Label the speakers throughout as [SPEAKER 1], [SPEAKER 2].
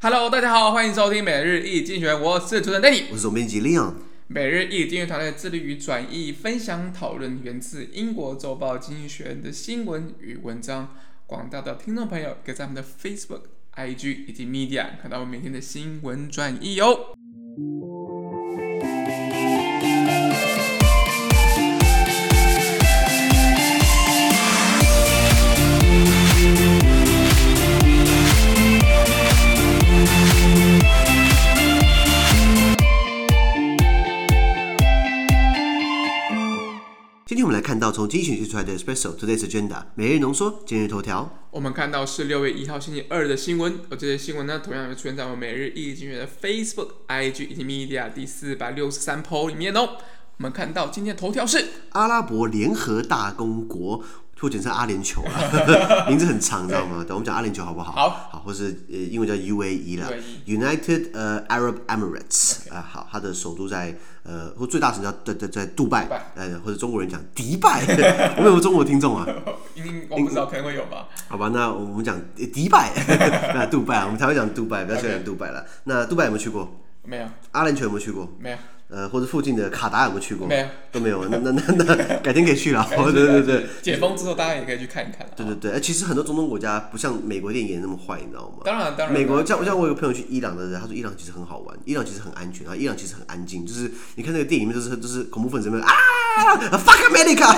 [SPEAKER 1] Hello，大家好，欢迎收听每日一经济学人，我是主持人 Danny，
[SPEAKER 2] 我是总编辑 Leon。
[SPEAKER 1] 每日一经济学人团队致力于转译、分享、讨论源自英国周报《经济学人》的新闻与文章。广大的听众朋友可以在我们的 Facebook、IG 以及 Media 看到我们每天的新闻转译哦。
[SPEAKER 2] 看到从精选区出来的 Special Today's Agenda 每日浓缩今日头条。
[SPEAKER 1] 我们看到是六月一号星期二的新闻，而这些新闻呢，同样会出现在我们每日一经济学人的 Facebook、IG 以及 Media 第四百六十三 po 里面哦。我们看到今天的头条是
[SPEAKER 2] 阿拉伯联合大公国。或简称阿联酋啦，名字很长，你知道吗？等我们讲阿联酋好不好？
[SPEAKER 1] 好，
[SPEAKER 2] 好，或是呃，英文叫 UAE 啦，United 呃 Arab Emirates 啊，好，它的首都在呃，或最大城叫在在在杜拜，呃，或者中国人讲迪拜，有没有中国听众啊？
[SPEAKER 1] 应我不知道，可能会有吧。
[SPEAKER 2] 好吧，那我们讲迪拜，那杜拜，我们才会讲杜拜，不要说讲杜拜了。那杜拜有没有去过？
[SPEAKER 1] 没有。
[SPEAKER 2] 阿联酋有没有去过？
[SPEAKER 1] 没有。
[SPEAKER 2] 呃，或者附近的卡达有没有去过？
[SPEAKER 1] 没有，
[SPEAKER 2] 都没有。那那那 那，改天可以去 了。对对对，
[SPEAKER 1] 解封之后，大家也可以去看一看。
[SPEAKER 2] 对对对，其实很多中东国家不像美国电影那么坏，你知道吗？
[SPEAKER 1] 当然当然。
[SPEAKER 2] 美国像像我有个朋友去伊朗的人，他说伊朗其实很好玩，伊朗其实很安全啊，伊朗其实很安静，就是你看那个电影里面都是都是恐怖分子们啊，fuck America，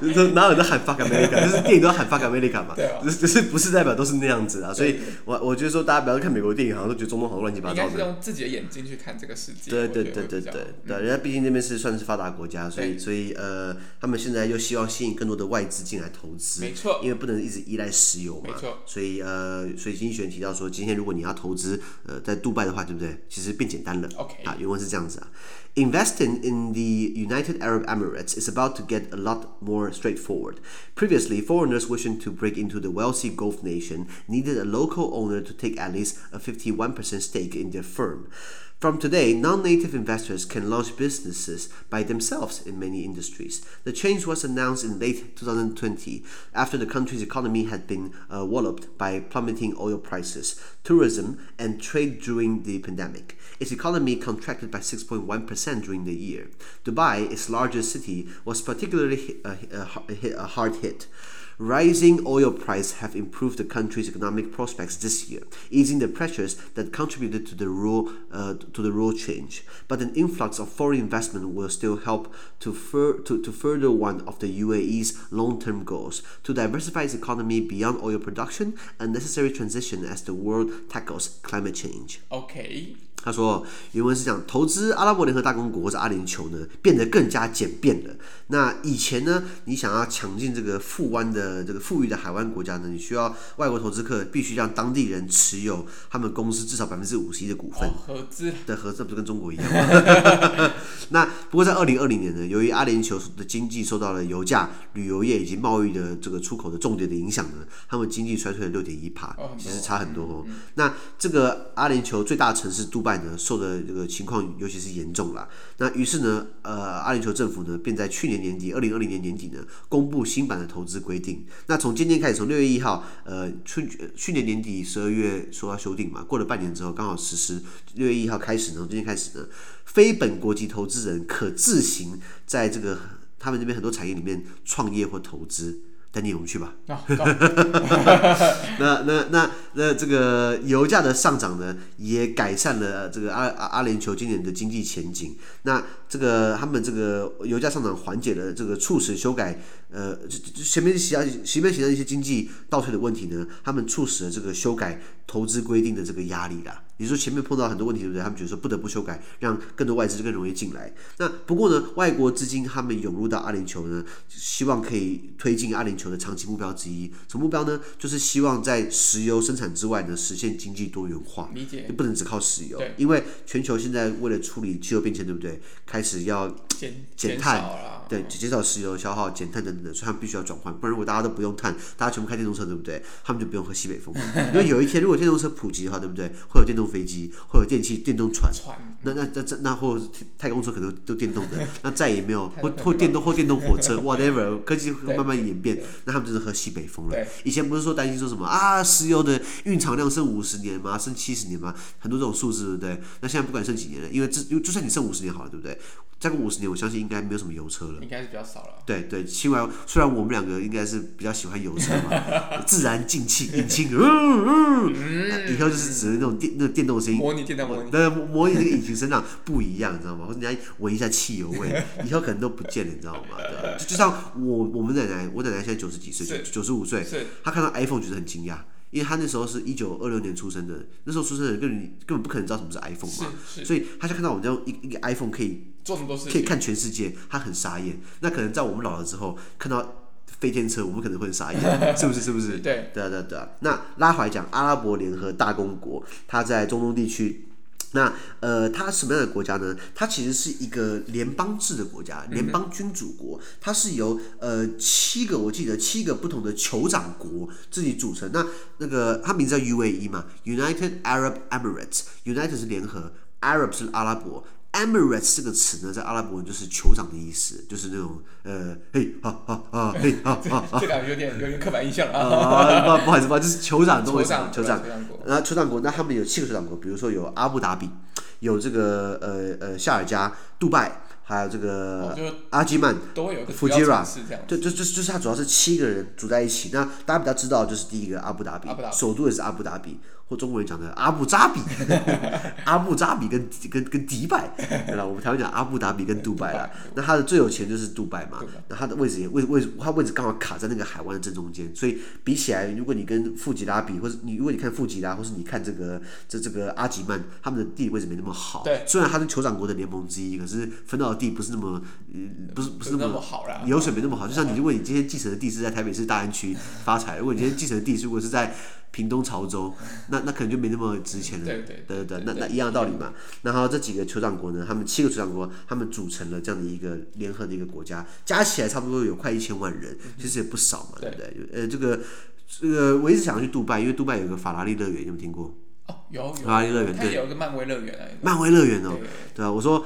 [SPEAKER 2] 哪有人在喊 fuck America？就是电影都要喊 fuck America 嘛。对。就是就是不是代表都是那样子啊，所以我我觉得说大家不要看美国电影，好像都觉得中东好乱七八糟的。
[SPEAKER 1] 应该是用自己的眼睛去看这个世界。
[SPEAKER 2] 对对对对对对。人家毕竟那边是算是发达国家，所以所以呃，他们现在又希望吸引更多的外资进来投资，
[SPEAKER 1] 没错，
[SPEAKER 2] 因为不能一直依赖石油嘛，没错，所以呃，所以经济学人提到说，今天如果你要投资呃在杜拜的话，对不对？其实变简单了，OK，啊，原文是这样子啊，Investing in the United Arab Emirates is about to get a lot more straightforward. Previously, foreigners wishing to break into the wealthy Gulf nation needed a local owner to take at least a 51% stake in their firm. From today, non-native investors can launch businesses by themselves in many industries. The change was announced in late 2020 after the country's economy had been uh, walloped by plummeting oil prices, tourism, and trade during the pandemic. Its economy contracted by 6.1% during the year. Dubai, its largest city, was particularly hit, uh, uh, hard hit. Rising oil prices have improved the country's economic prospects this year, easing the pressures that contributed to the rule uh, to the rule change. But an influx of foreign investment will still help to, fur- to, to further one of the UAE's long-term goals to diversify its economy beyond oil production, a necessary transition as the world tackles climate change.
[SPEAKER 1] Okay.
[SPEAKER 2] 他说原文是讲投资阿拉伯联合大公国或者阿联酋呢，变得更加简便了。那以前呢，你想要抢进这个富湾的这个富裕的海湾国家呢，你需要外国投资客必须让当地人持有他们公司至少百分之五十一的股份。合资的合资不是跟中国一样吗？那不过在二零二零年呢，由于阿联酋的经济受到了油价、旅游业以及贸易的这个出口的重点的影响呢，他们经济衰退了六点一趴，其实差很多哦。那这个阿联酋最大城市杜拜。受的这个情况尤其是严重了。那于是呢，呃，阿联酋政府呢，便在去年年底，二零二零年年底呢，公布新版的投资规定。那从今天开始，从六月一号，呃，去去年年底十二月说要修订嘛，过了半年之后刚好实施。六月一号开始呢，从今天开始呢，非本国籍投资人可自行在这个他们这边很多产业里面创业或投资。带你我们去吧。那那那那这个油价的上涨呢，也改善了这个阿阿阿联酋今年的经济前景。那这个他们这个油价上涨缓解了这个促使修改呃前面其他前面写的一些经济倒退的问题呢，他们促使了这个修改投资规定的这个压力啦。你说前面碰到很多问题，对不对？他们觉得说不得不修改，让更多外资更容易进来。那不过呢，外国资金他们涌入到阿联酋呢，希望可以推进阿联酋的长期目标之一。什么目标呢？就是希望在石油生产之外呢，实现经济多元化。理解。就不能只靠石油，因为全球现在为了处理气候变迁，对不对？开始要减减碳，对，减少石油消耗，减碳等等的，所以他们必须要转换。不然如果大家都不用碳，大家全部开电动车，对不对？他们就不用喝西北风。因为有一天如果电动车普及的话，对不对？会有电动。动飞机，或者电器电动船，
[SPEAKER 1] 船
[SPEAKER 2] 那那那那或太空车可能都电动的，那再也没有或或电动或电动火车，whatever，科技会慢慢演变，那他们就是喝西北风了。以前不是说担心说什么啊，石油的蕴藏量剩五十年吗？剩七十年吗？很多这种数字，对不对？那现在不管剩几年了，因为这就算你剩五十年好了，对不对？再过五十年，我相信应该没有什么油车了。
[SPEAKER 1] 应该是比较少了。
[SPEAKER 2] 对对，虽然虽然我们两个应该是比较喜欢油车嘛，自然进气 引擎，嗯嗯，嗯以后就是指的那种电那个电动声音，
[SPEAKER 1] 模拟电动模拟，
[SPEAKER 2] 对，模拟那个引擎声浪不一样，你知道吗？或者人家闻一下汽油味，以后可能都不见了，你知道吗？对，就就像我我们奶奶，我奶奶现在九十几岁，九十五岁，她看到 iPhone 觉得很惊讶。因为他那时候是一九二六年出生的，那时候出生的人根本根本不可能知道什么是 iPhone 嘛，所以他就看到我们这样一一个 iPhone 可以
[SPEAKER 1] 做什么多事，
[SPEAKER 2] 可以看全世界，他很傻眼。那可能在我们老了之后，看到飞天车，我们可能会很傻眼，是不是？是不是？
[SPEAKER 1] 对，
[SPEAKER 2] 对啊，对啊，对啊。那拉回来讲，阿拉伯联合大公国，它在中东地区。那呃，它什么样的国家呢？它其实是一个联邦制的国家，联邦君主国。它是由呃七个，我记得七个不同的酋长国自己组成。那那个它名字叫 UAE 嘛，United Arab Emirates。United 是联合，Arab 是阿拉伯。Emirates 这个词呢，在阿拉伯文就是酋长的意思，就是那种呃，嘿，哈哈哈，嘿，哈哈哈，
[SPEAKER 1] 这感觉有点有点刻板印象啊。
[SPEAKER 2] 啊，不不好意思，不好意思，就是酋长都会
[SPEAKER 1] 酋长，
[SPEAKER 2] 酋长。那酋长国，那他们有七个酋长国，比如说有阿布达比，有这个呃呃夏尔加、杜拜，还有这个阿基曼、福吉拉，就就就就是它主要是七个人组在一起。那大家比较知道就是第一个阿布达比，首都也是阿布达比。或中国人讲的阿布扎比，阿布扎比跟跟跟迪拜，对吧？我们台湾讲阿布达比跟杜拜啦。那他的最有钱就是杜拜嘛。那他的位置也位位，他位置刚好卡在那个海湾的正中间，所以比起来，如果你跟富吉拉比，或者你如果你看富吉拉，或是你看这个这这个阿吉曼，他们的地理位置没那么好。对。虽然他是酋长国的联盟之一，可是分到的地不是那么，不是不是那么好啦。油水没那么好。就像你，如果你今天继承的地是在台北市大安区发财，如果你今天继承的地如果是在。屏东潮州，那那可能就没那么值钱了。对对对对，那那一样的道理嘛。然后这几个酋长国呢，他们七个酋长国，他们组成了这样的一个联合的一个国家，加起来差不多有快一千万人，其实也不少嘛，对不对？呃，这个这个我一直想要去杜拜，因为杜拜有个法拉利乐园，有没有听过？
[SPEAKER 1] 哦，有
[SPEAKER 2] 法拉利乐园，对，
[SPEAKER 1] 有一个漫威乐园
[SPEAKER 2] 漫威乐园哦，对啊，我说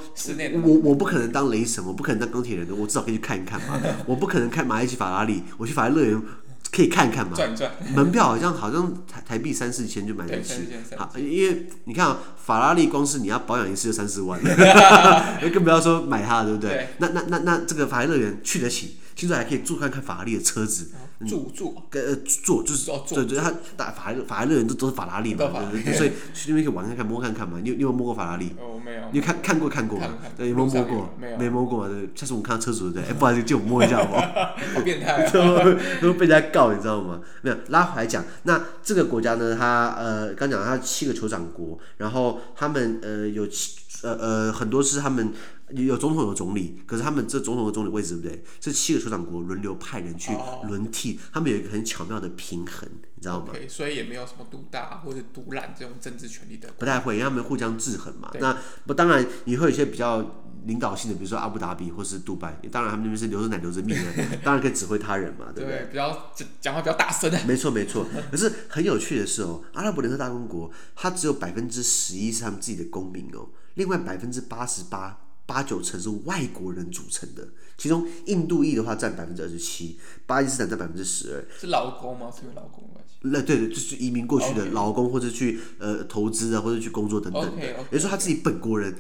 [SPEAKER 2] 我我不可能当雷神，我不可能当钢铁人的，我至少可以去看一看嘛。我不可能开玛丽奇法拉利，我去法拉利乐园。可以看看嘛？
[SPEAKER 1] 转转
[SPEAKER 2] 门票好像好像台台币三四千就买得起。好，因为你看啊，法拉利光是你要保养一次就三四万，更不要说买它了，对不对？对那那那那这个法拉利乐园去得起，听说还可以坐看看法拉利的车子。
[SPEAKER 1] 坐坐，
[SPEAKER 2] 呃，坐就是对对，他打法拉法拉利人都都是法拉利嘛，所以去那边可以玩看看摸看看嘛。你你有摸过法拉利？
[SPEAKER 1] 哦，没有。
[SPEAKER 2] 你看看过看过？对，有没有摸过？没摸过嘛？对，下次我们看到车主对，哎，不好意思，借我摸一下好不好？
[SPEAKER 1] 好变态，
[SPEAKER 2] 都被人家告，你知道吗？没有，拉回来讲，那这个国家呢，它呃，刚讲它七个酋长国，然后他们呃有七呃呃很多是他们。有总统有总理，可是他们这总统和总理位置对不对？这七个酋长国轮流派人去轮替，哦、他们有一个很巧妙的平衡，你知道吗？Okay,
[SPEAKER 1] 所以也没有什么独大或者独揽这种政治权利的。
[SPEAKER 2] 不太会，因为他们互相制衡嘛。那不当然也会有一些比较领导性的，比如说阿布达比或是杜拜，当然他们那边是流着奶流着命的，当然可以指挥他人嘛，对不对？对，
[SPEAKER 1] 比较讲话比较大声。
[SPEAKER 2] 没错没错，可是很有趣的是哦，阿拉伯联合大公国它只有百分之十一是他们自己的公民哦，另外百分之八十八。八九成是外国人组成的，其中印度裔的话占百分之二十七，巴基斯坦占百分之十二。
[SPEAKER 1] 是劳工吗？是因为劳工关系？
[SPEAKER 2] 那对对，就是移民过去的劳工，或者去呃投资啊，或者去工作等等的。也就是说他自己本国人。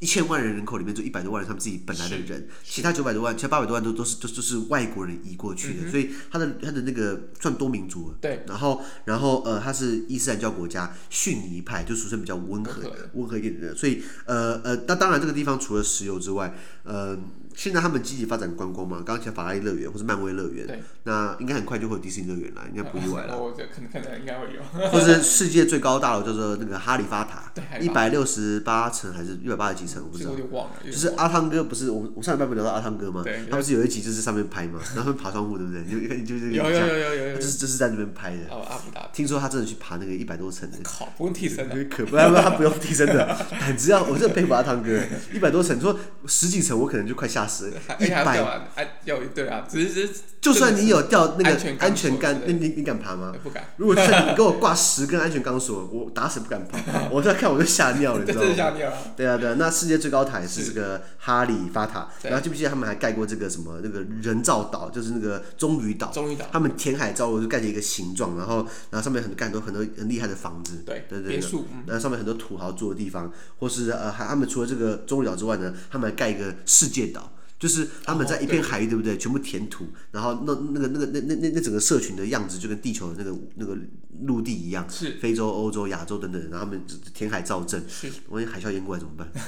[SPEAKER 2] 一千万人人口里面就一百多万人，他们自己本来的人，其他九百多万，其他八百多万都都是都都是外国人移过去的，嗯、所以他的他的那个算多民族。对，然后然后呃，他是伊斯兰教国家，逊尼派，就俗称比较温和温和一点的，所以呃呃，那当然这个地方除了石油之外，呃。现在他们积极发展观光嘛，刚刚讲法拉利乐园或是漫威乐园，对那应该很快就会有迪士尼乐园了，应该不意外了。
[SPEAKER 1] 我觉得可能可能应该会有。
[SPEAKER 2] 或是世界最高大楼叫做那个哈利法塔，一百六十八层还是一百八八十几层，我不知道。
[SPEAKER 1] 有点忘了。
[SPEAKER 2] 就是阿汤哥不是我我上礼拜不聊到阿汤哥吗？他不是有一集就是上面拍嘛？然 后他们爬窗户，对不对？就就就
[SPEAKER 1] 有有有有有。
[SPEAKER 2] 就是就是在那边拍的。
[SPEAKER 1] 哦，阿布达。
[SPEAKER 2] 听说他真的去爬那个一百多层的。
[SPEAKER 1] 靠，不用替身的。
[SPEAKER 2] 可不，他不用替身的，胆子要，我真的佩服阿汤哥，一百多层，说十几层我可能就快吓 一百。
[SPEAKER 1] 哎，要对啊，只是
[SPEAKER 2] 就算你有掉那个安全杆，那你你敢爬吗？
[SPEAKER 1] 不敢。
[SPEAKER 2] 如果你给我 挂十根安全钢索，我打死不敢爬。我在看我就吓尿了，你知道吗？对啊对啊，那世界最高台是这个哈利法塔，然后记不记得他们还盖过这个什么那个人造岛，就是那个棕榈岛。
[SPEAKER 1] 棕榈岛。
[SPEAKER 2] 他们填海造陆就盖成一个形状，然后然后上面很盖很多很多很厉害的房子。
[SPEAKER 1] 对
[SPEAKER 2] 对对。
[SPEAKER 1] 别墅。
[SPEAKER 2] 然后上面很多土豪住的地方，或是呃还他们除了这个棕榈岛之外呢，他们还盖一个世界岛。就是他们在一片海域，对不对？全部填土，然后那那个那个那那那那整个社群的样子，就跟地球的那个那个陆地一样。
[SPEAKER 1] 是。
[SPEAKER 2] 非洲、欧洲、亚洲等等，然后他们填海造镇。
[SPEAKER 1] 是。
[SPEAKER 2] 万一海啸淹过来怎么办？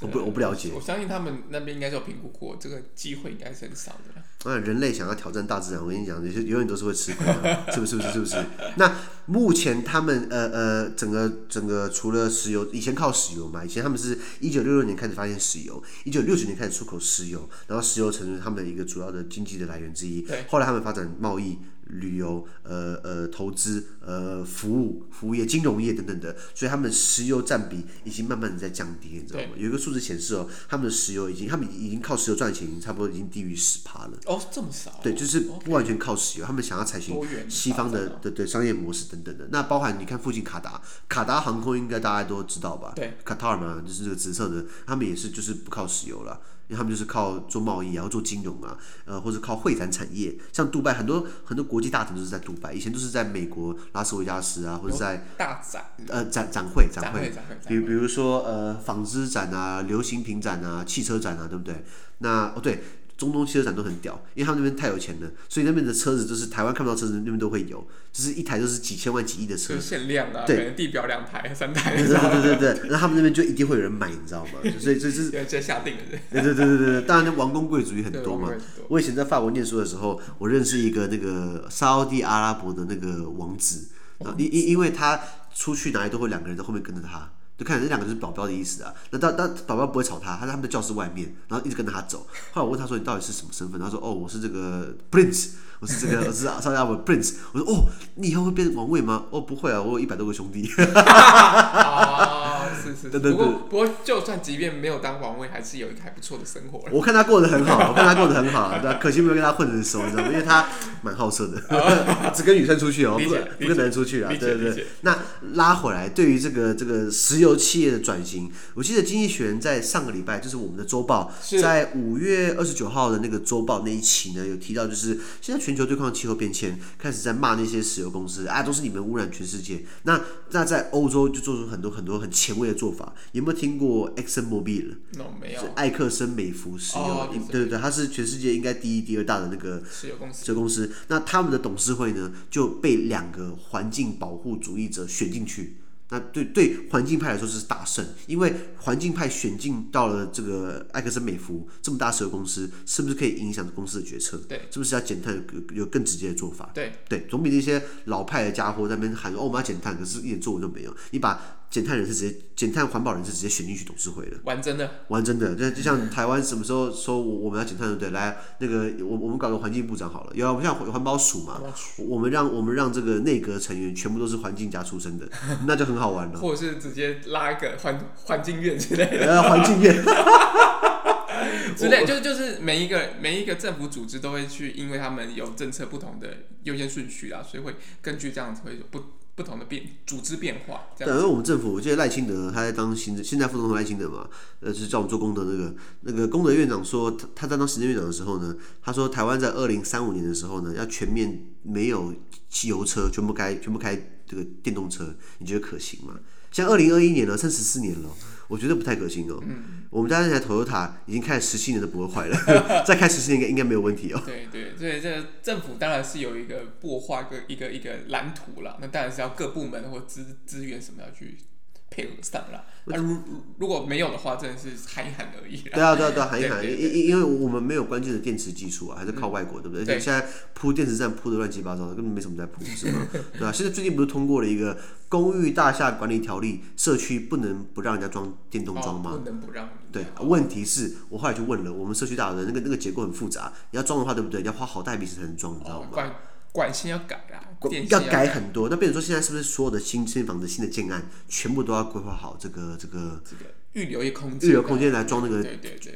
[SPEAKER 2] 我不我不了解。
[SPEAKER 1] 我相信他们那边应该是有评估过，这个机会应该是很少的。
[SPEAKER 2] 啊，人类想要挑战大自然，我跟你讲，有些永远都是会吃亏的，是不是？是不是？是不是？那目前他们呃呃，整个整个除了石油，以前靠石油嘛，以前他们是一九六六年开始发现石油，一九六九年开始出口石油，然后石油成为他们一个主要的经济的来源之一。
[SPEAKER 1] 对。
[SPEAKER 2] 后来他们发展贸易。旅游、呃呃投资、呃服务、服务业、金融业等等的，所以他们的石油占比已经慢慢的在降低，你知道吗？有一个数字显示哦，他们的石油已经，他们已经靠石油赚钱，已经差不多已经低于十趴了。
[SPEAKER 1] 哦，这么少？
[SPEAKER 2] 对，就是不完全靠石油，他们想要采取西方的对对商业模式等等的。那包含你看附近卡达，卡达航空应该大家都知道吧？
[SPEAKER 1] 对，
[SPEAKER 2] 卡塔尔嘛，就是这个紫色的，他们也是就是不靠石油了。因为他们就是靠做贸易，然后做金融啊，呃，或者靠会展产业，像杜拜很多很多国际大城都是在杜拜，以前都是在美国拉斯维加斯啊，或者在
[SPEAKER 1] 大展
[SPEAKER 2] 呃展展会，展
[SPEAKER 1] 会
[SPEAKER 2] 比比如说呃纺织展啊、流行品展啊、汽车展啊，对不对？那哦对。中东汽车展都很屌，因为他们那边太有钱了，所以那边的车子就是台湾看不到车子，那边都会有，就是一台就是几千万、几亿的车，
[SPEAKER 1] 限量啊，
[SPEAKER 2] 对，
[SPEAKER 1] 地表两台、三台，
[SPEAKER 2] 对对对对对，那他们那边就一定会有人买，你知道吗？所以这是
[SPEAKER 1] 直接下定了，
[SPEAKER 2] 对对对对对，当然王公贵族也很多嘛。我以前在法国念书的时候，我认识一个那个沙乌地阿拉伯的那个王子，因因因为他出去哪里都会两个人在后面跟着他。就看这两个就是保镖的意思啊，那当当保镖不会吵他，他在他们的教室外面，然后一直跟着他走。后来我问他说：“你到底是什么身份？”他说：“哦，我是这个 prince，我是这个我是沙特阿拉伯 prince。”我说：“哦，你以后会变成王位吗？”哦，不会啊，我有一百多个兄弟。
[SPEAKER 1] 是是，不过不过，就算即便没有当王位，还是有一个还不错的生活。
[SPEAKER 2] 我看他过得很好，我看他过得很好，对，可惜没有跟他混得熟，你知道吗？因为他蛮好色的，只跟女生出去哦，不不跟男人出去啊。对对对。那拉回来，对于这个这个石油企业的转型，我记得《经济学人》在上个礼拜，就是我们的周报，在五月二十九号的那个周报那一期呢，有提到，就是现在全球对抗气候变迁，开始在骂那些石油公司啊，都是你们污染全世界。那那在欧洲就做出很多很多很前卫的做法，有没有听过 Exxon Mobil？No，
[SPEAKER 1] 没有。
[SPEAKER 2] 是艾克森美孚石油，oh, 对对对，它是全世界应该第一、第二大的那个
[SPEAKER 1] 石油公司。
[SPEAKER 2] 石油公司，那他们的董事会呢，就被两个环境保护主义者选进去。那对对环境派来说是大胜，因为环境派选进到了这个埃克森美孚这么大石油公司，是不是可以影响公司的决策？
[SPEAKER 1] 对，
[SPEAKER 2] 是不是要减碳有有更直接的做法？
[SPEAKER 1] 对
[SPEAKER 2] 对，总比那些老派的家伙在那边喊哦，我们要减碳，可是一点作为都没有。你把减碳人士直接减碳环保人士直接选进去董事会的，
[SPEAKER 1] 玩真的，
[SPEAKER 2] 玩真的，就就像台湾什么时候说我我们要减碳，对不对？来，那个我我们搞个环境部长好了，有啊，我们像环保署嘛，我们让我们让这个内阁成员全部都是环境家出身的，那就很好玩了。
[SPEAKER 1] 或者是直接拉一个环环境院之类的，
[SPEAKER 2] 呃，环境院
[SPEAKER 1] 之类，就就是每一个每一个政府组织都会去，因为他们有政策不同的优先顺序啊，所以会根据这样子会有不。不同的变组织变化，
[SPEAKER 2] 对，因为我们政府，我记得赖清德他在当行政，现在副总统赖清德嘛，呃，是叫我们做功德那个那个功德院长说，他他在当行政院长的时候呢，他说台湾在二零三五年的时候呢，要全面没有汽油车，全部开全部开这个电动车，你觉得可行吗？像二零二一年了，剩十四年了，我觉得不太可行哦。嗯。我们家那台 Toyota 已经开了十七年都不会坏了，再开十七年应该应该没有问题哦。
[SPEAKER 1] 对对所以，这政府当然是有一个擘画个一个一个蓝图了，那当然是要各部门或资资源什么要去配合上了。那如如果没有的话，真的是喊一喊而已。
[SPEAKER 2] 对啊，对啊，对啊，喊一喊，因因因为我们没有关键的电池技术啊，还是靠外国，对不对？而且现在铺电池站铺的乱七八糟的，根本没什么在铺，是吗？对啊，现在最近不是通过了一个公寓大厦管理条例，社区不能不让人家装电动桩吗？
[SPEAKER 1] 不能不让。
[SPEAKER 2] 对，问题是我后来就问了，我们社区大楼的那个那个结构很复杂，你要装的话，对不对？你要花好大笔钱才能装，你知道吗？
[SPEAKER 1] 管线要改啊，
[SPEAKER 2] 要改很多。那比如说，现在是不是所有的新新房子、新的建案，全部都要规划好这个这个
[SPEAKER 1] 这个预留一空间，
[SPEAKER 2] 预留空间来装那个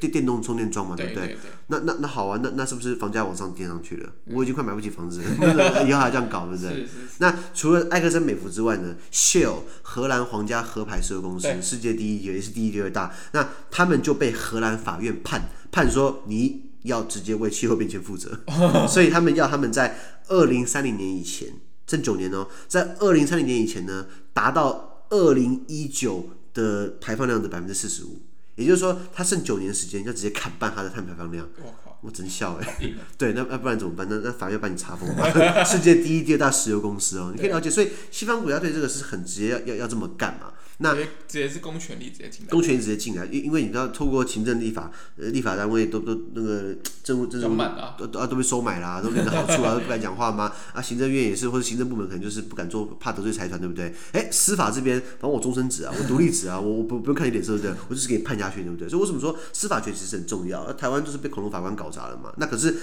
[SPEAKER 2] 电电动充电桩嘛，对不对？那那那好啊，那那是不是房价往上垫上去了？我已经快买不起房子了，以后还这样搞，对不对？那除了埃克森美孚之外呢？Shell 荷兰皇家壳牌石油公司，世界第一也是第一第二大，那他们就被荷兰法院判判说你。要直接为气候变迁负责，所以他们要他们在二零三零年以前，剩九年哦，在二零三零年以前呢，达到二零一九的排放量的百分之四十五，也就是说，他剩九年时间要直接砍半他的碳排放量。我靠，我真笑哎、欸！对，那那不然怎么办？那那法院把你查封吧。世界第一、第二大石油公司哦，你可以了解。所以西方国家对这个是很直接要要要这么干嘛？那
[SPEAKER 1] 直接是公权力直接进来，
[SPEAKER 2] 公权力直接进来，因因为你知道，透过行政立法，呃，立法单位都都那个政务政务都都都被收买啦，都领着好处啊，都 不敢讲话吗？啊，行政院也是，或者行政部门可能就是不敢做，怕得罪财团，对不对？哎、欸，司法这边，反正我终身制啊，我独立制啊，我我不不用看你脸色，对不对？我就是给你判下去，对不对？所以为什么说司法权其实很重要？那台湾就是被恐龙法官搞砸了嘛。那可是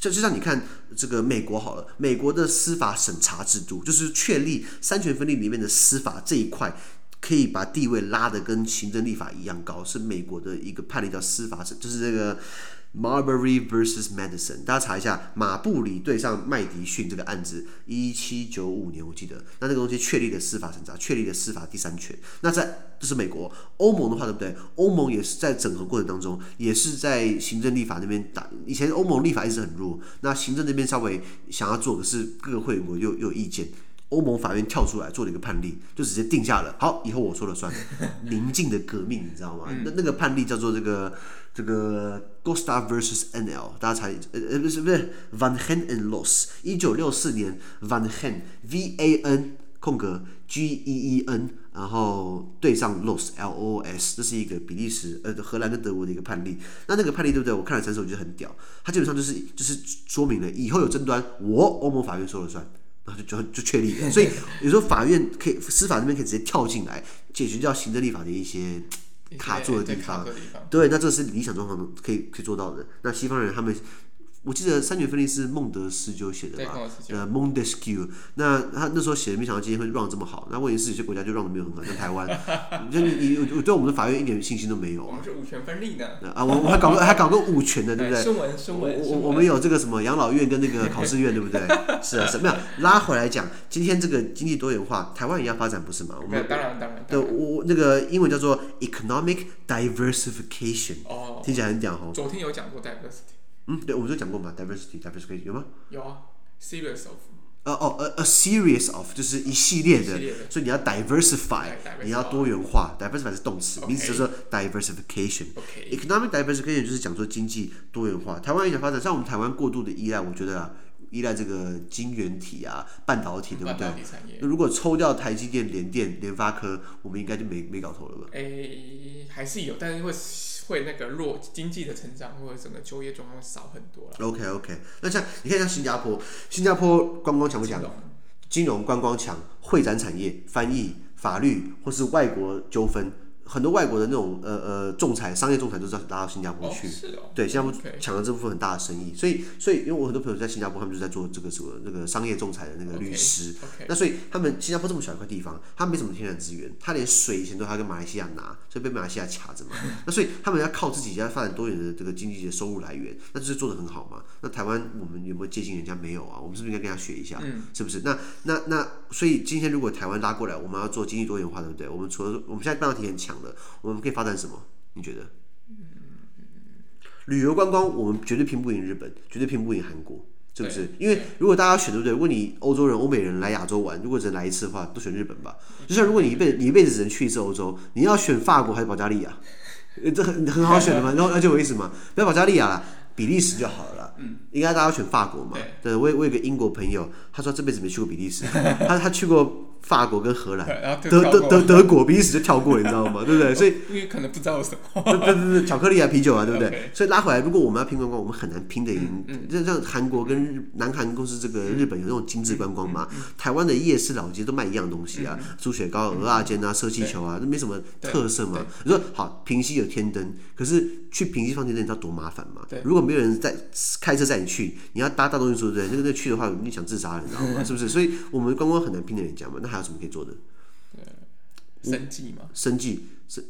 [SPEAKER 2] 就就像你看这个美国好了，美国的司法审查制度就是确立三权分立里面的司法这一块。可以把地位拉得跟行政立法一样高，是美国的一个判例叫司法审，就是这个 Marbury vs Madison，大家查一下马布里对上麦迪逊这个案子，一七九五年我记得，那这个东西确立了司法审查，确立了司法第三权。那在这是美国，欧盟的话对不对？欧盟也是在整合过程当中，也是在行政立法那边打，以前欧盟立法一直很弱，那行政那边稍微想要做，可是各个会员国又又有意见。欧盟法院跳出来做了一个判例，就直接定下了。好，以后我说了算。宁静的革命，你知道吗？那那个判例叫做这个这个 Gostar vs NL，大家猜呃呃不是不是 Van Gend and Loos，一九六四年 Van Gend V A N 空格 G E E N，然后对上 Loos L O S，这是一个比利时呃荷兰跟德国的一个判例。那那个判例对不对？我看了陈述，我觉得很屌。它基本上就是就是说明了以后有争端，我欧盟法院说了算。然后就就就确立了，所以有时候法院可以司法这边可以直接跳进来解决掉行政立法的一些卡住的地方。对，那这是理想状况可以可以做到的。那西方人他们。我记得三权分立是孟德斯鸠写的吧？呃，Montesquieu。那他那时候写的，没想到今天会 run 这么好。那问题是有些国家就 run 的没有很好，像台湾，就你我对我们的法院一点信心都没有。
[SPEAKER 1] 我们是五权分立的。
[SPEAKER 2] 啊，我我还搞个还搞个五权的，对不对？
[SPEAKER 1] 声闻声闻。
[SPEAKER 2] 我我们有这个什么养老院跟那个考试院，对不对？是啊，什么样？拉回来讲，今天这个经济多元化，台湾也要发展，不是吗？我们
[SPEAKER 1] 当然当然。
[SPEAKER 2] 对，我那个英文叫做 economic diversification。哦。听起来很屌哦。
[SPEAKER 1] 昨天有讲过 diversity。
[SPEAKER 2] 嗯，对，我们就讲过嘛，diversity，diversity 有吗？
[SPEAKER 1] 有啊，series of。
[SPEAKER 2] 呃哦，呃，a series of 就是一系列的，所以你要 diversify，你要多元化，diversify 是动词，名词叫做 diversification。economic diversification 就是讲说经济多元化。台湾也想发展，像我们台湾过度的依赖，我觉得啊，依赖这个晶圆体啊、半导体，对不对？如果抽掉台积电、联电、联发科，我们应该就没没搞头了吧？
[SPEAKER 1] 诶，还是有，但是会。会那个弱经济的成长，或者整个就业状况会少很多了。
[SPEAKER 2] OK OK，那像你看像新加坡，新加坡观光强不强？金融观光强，会展产业、翻译、法律或是外国纠纷。很多外国的那种呃呃仲裁，商业仲裁都是要拉到新加坡去。哦哦、对，新加坡抢了这部分很大的生意，所以所以因为我很多朋友在新加坡，他们就在做这个什么那个商业仲裁的那个律师。Okay, okay. 那所以他们新加坡这么小一块地方，他没什么天然资源，他连水以前都还跟马来西亚拿，所以被马来西亚卡着嘛。那所以他们要靠自己要发展多元的这个经济的收入来源，那就是做的很好嘛。那台湾我们有没有接近人家？没有啊，我们是不是应该跟他学一下？嗯、是不是？那那那所以今天如果台湾拉过来，我们要做经济多元化，对不对？我们除了我们现在半导体很强的，我们可以。发展什么？你觉得？旅游观光，我们绝对拼不赢日本，绝对拼不赢韩国，是不是？因为如果大家选，对不对？问你欧洲人、欧美人来亚洲玩，如果只能来一次的话，都选日本吧。就像如果你一辈子，你一辈子只能去一次欧洲，你要选法国还是保加利亚？这很很好选的嘛。然 后了解我意思吗？不要保加利亚了，比利时就好了啦。嗯，应该大家选法国嘛。对，我我有个英国朋友，他说这辈子没去过比利时，他他去过。法国跟荷兰，德德德德国彼此就跳过，你知道吗？对不对？所以
[SPEAKER 1] 因为可能不知道什么，
[SPEAKER 2] 对对对对，巧克力啊，啤酒啊，对不对？所以拉回来，如果我们要拼观光，我们很难拼得赢。就像韩国跟日南韩公司这个日本有那种精致观光嘛，台湾的夜市老街都卖一样东西啊，猪血糕、蚵仔煎啊、射气球啊，都没什么特色嘛。你说好，平溪有天灯，可是去平溪放天灯，你知道多麻烦吗？如果没有人在开车载你去，你要搭大众运输，对不对？那个那去的话，你想自杀了，你知道吗？是不是？所以我们观光很难拼得赢人家嘛。那还有什么可以做的？
[SPEAKER 1] 生计嘛，
[SPEAKER 2] 生计是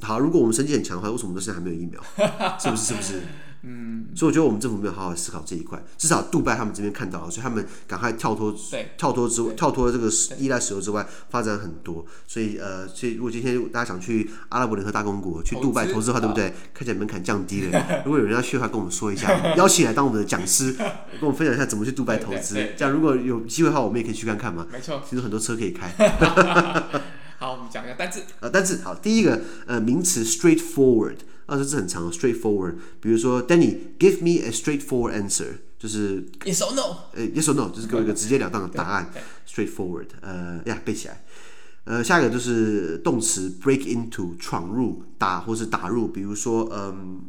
[SPEAKER 2] 好。如果我们生计很强的话，为什么我们现在还没有疫苗？是不是？是不是？嗯。所以我觉得我们政府没有好好思考这一块。至少杜拜他们这边看到了，所以他们赶快跳脱，跳脱之外，跳脱这个依赖石油之外，发展很多。所以呃，所以如果今天大家想去阿拉伯联合大公国去杜拜投资的话，对不对？看起来门槛降低了。如果有人要去的话，跟我们说一下，邀请来当我们的讲师，跟我们分享一下怎么去杜拜投资。这样如果有机会的话，我们也可以去看看嘛。没错，其实很多车可以开。
[SPEAKER 1] 好，我们讲一下单字。
[SPEAKER 2] 呃，单字好，第一个呃名词 straightforward，啊，这字很长，straightforward。比如说，Danny，give me a straightforward answer，就是
[SPEAKER 1] yes or no，
[SPEAKER 2] 呃，yes or no，就是给我一个直截了当的答案，straightforward。呃，呀，背起来。呃，下一个就是动词 break into，闯入、打或是打入。比如说，嗯，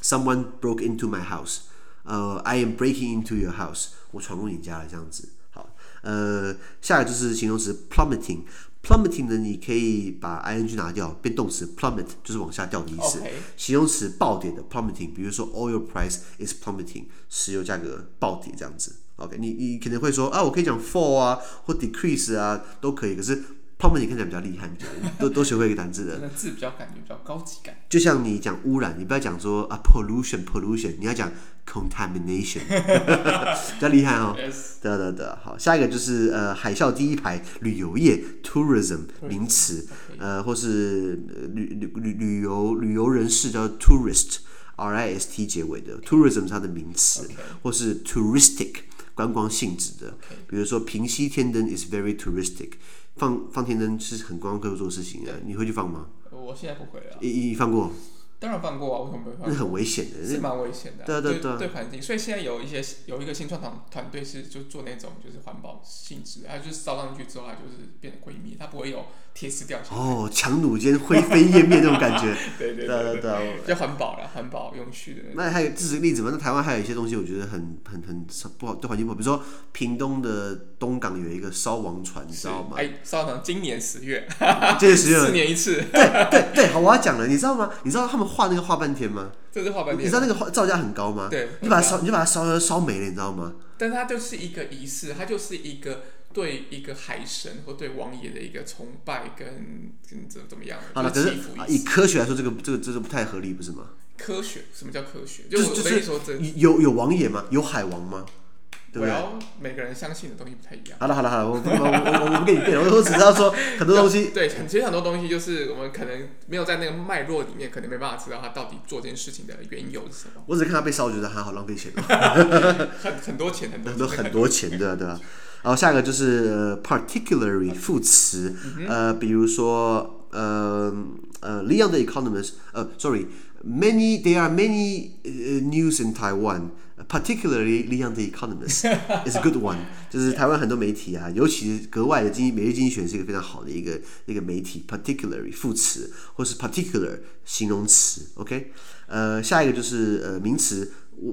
[SPEAKER 2] someone broke into my house，呃，I am breaking into your house，我闯入你家了，这样子。好，呃，下一个就是形容词 plummeting。 Plummeting 呢，你可以把 ing 拿掉，变动词 plummet 就是往下掉的意思。形容词暴跌的 plummeting，比如说 oil price is plummeting，石油价格暴跌这样子。OK，你你可能会说啊，我可以讲 fall 啊，或 decrease 啊，都可以。可是 plummeting 看起来比较厉害，都 都学会一个单字的。
[SPEAKER 1] 字比较感觉比较高级感。
[SPEAKER 2] 就像你讲污染，你不要讲说啊 pollution pollution，你要讲。Contamination，比较厉害哦。得得得，好，下一个就是呃，海啸第一排旅游业 tourism 名词，呃，或是旅旅旅旅游旅游人士叫 tourist，r i s t 结尾的 tourism 是它的名词，或是 touristic 观光性质的，比如说平溪天灯 is very touristic，放放天灯是很观光客做的事情啊，你会去放吗？
[SPEAKER 1] 我现在不会啊。
[SPEAKER 2] 你你放过？
[SPEAKER 1] 当然放过啊，为什么不会放？
[SPEAKER 2] 那很危险的，
[SPEAKER 1] 是蛮危险的，
[SPEAKER 2] 对对对，
[SPEAKER 1] 对环境。所以现在有一些有一个新创团团队是就做那种就是环保性质，它就是烧上去之后，它就是变得灰灭，它不会有铁丝掉下来。
[SPEAKER 2] 哦，强弩间灰飞烟灭那种感觉。
[SPEAKER 1] 对对对对，就环保了，环保永续的。
[SPEAKER 2] 那还有这是个例子吗？那台湾还有一些东西，我觉得很很很不好，对环境不好。比如说屏东的东港有一个烧王船，你知道吗？
[SPEAKER 1] 哎，烧王船今年十月，
[SPEAKER 2] 今年十月，
[SPEAKER 1] 四年一次。
[SPEAKER 2] 对对对，好，我要讲了，你知道吗？你知道他们画那个画半天吗？
[SPEAKER 1] 这是画半天。
[SPEAKER 2] 你知道那个造价很高吗？
[SPEAKER 1] 对，
[SPEAKER 2] 你把它烧，你就把它烧烧没了，你知道吗？
[SPEAKER 1] 但它就是一个仪式，它就是一个对一个海神或对王爷的一个崇拜跟跟怎怎么样？
[SPEAKER 2] 好了，可是以科学来说，这个这个这个不太合理，不是吗？
[SPEAKER 1] 科学？什么叫科学？就是就是说，
[SPEAKER 2] 有有王爷吗？有海王吗？对不对？
[SPEAKER 1] 每个人相信的东西不太一样。
[SPEAKER 2] 好了好了好了，我我我我不跟你辩了，我我只知道说 很多东西。
[SPEAKER 1] 对，其实很多东西就是我们可能没有在那个脉络里面，可能没办法知道他到底做这件事情的缘由是什么。
[SPEAKER 2] 我只看他被烧，觉得还好浪费钱。
[SPEAKER 1] 很很多钱，很多
[SPEAKER 2] 很多钱，对啊。然后下一个就是 particularly 副词，呃，比如说呃呃，Leon the Economist，呃，sorry，many there are many news in Taiwan。Particularly, Leon the Economist is a good one。就是台湾很多媒体啊，尤其是格外的经济每日经济学是一个非常好的一个一个媒体。Particularly 副词或是 particular 形容词。OK，呃，下一个就是呃名词，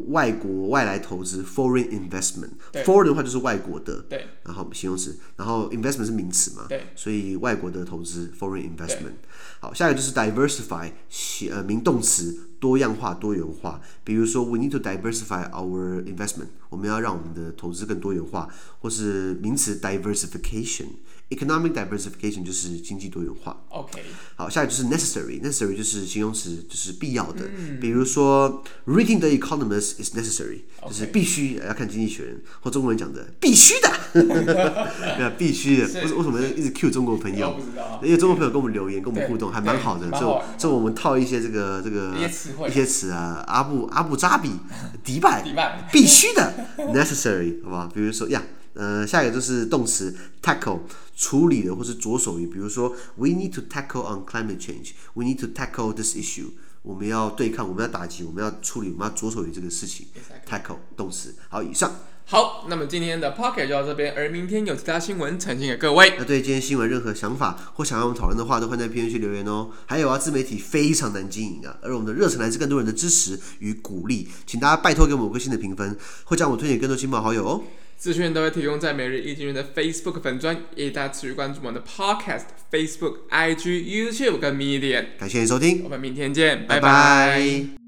[SPEAKER 2] 外国外来投资 foreign investment。foreign 的话就是外国的，对。然后形容词，然后 investment 是名词嘛，对。所以外国的投资 foreign investment。好，下一个就是 diversify，呃名动词。多样化、多元化，比如说，we need to diversify our investment，我们要让我们的投资更多元化，或是名词 diversification，economic diversification 就是经济多元化。
[SPEAKER 1] OK，
[SPEAKER 2] 好，下一个就是 necessary，necessary 就是形容词，就是必要的。嗯、比如说，reading the Economist is necessary，就是必须要看经济学人，或中国人讲的必须的，对啊，必须的。为为什么一直 cue 中国朋友？因为中国朋友跟我们留言，跟我们互动还蛮好的，就就我们套一些这个这个。一些词啊，阿布阿布扎比，迪拜，迪拜必须的，necessary，好吧？比如说呀，呃，下一个就是动词 tackle，处理的或是着手于，比如说，we need to tackle on climate change，we need to tackle this issue，我们要对抗，我们要打击，我们要处理，我们要着手于这个事情，tackle 动词。好，以上。
[SPEAKER 1] 好，那么今天的 Pocket 就到这边，而明天有其他新闻呈现给各位。
[SPEAKER 2] 那对今天新闻任何想法或想要我们讨论的话，都欢迎在评论区留言哦。还有啊，自媒体非常难经营啊，而我们的热忱来自更多人的支持与鼓励，请大家拜托给我们五颗星的评分，会将我推荐更多亲朋好友哦。
[SPEAKER 1] 资讯都会提供在每日一经济学人的 Facebook 粉专，也大家持续关注我们的 Podcast、Facebook、IG、YouTube 跟 Medium。
[SPEAKER 2] 感谢你收听，
[SPEAKER 1] 我们明天见，
[SPEAKER 2] 拜拜。
[SPEAKER 1] 拜拜。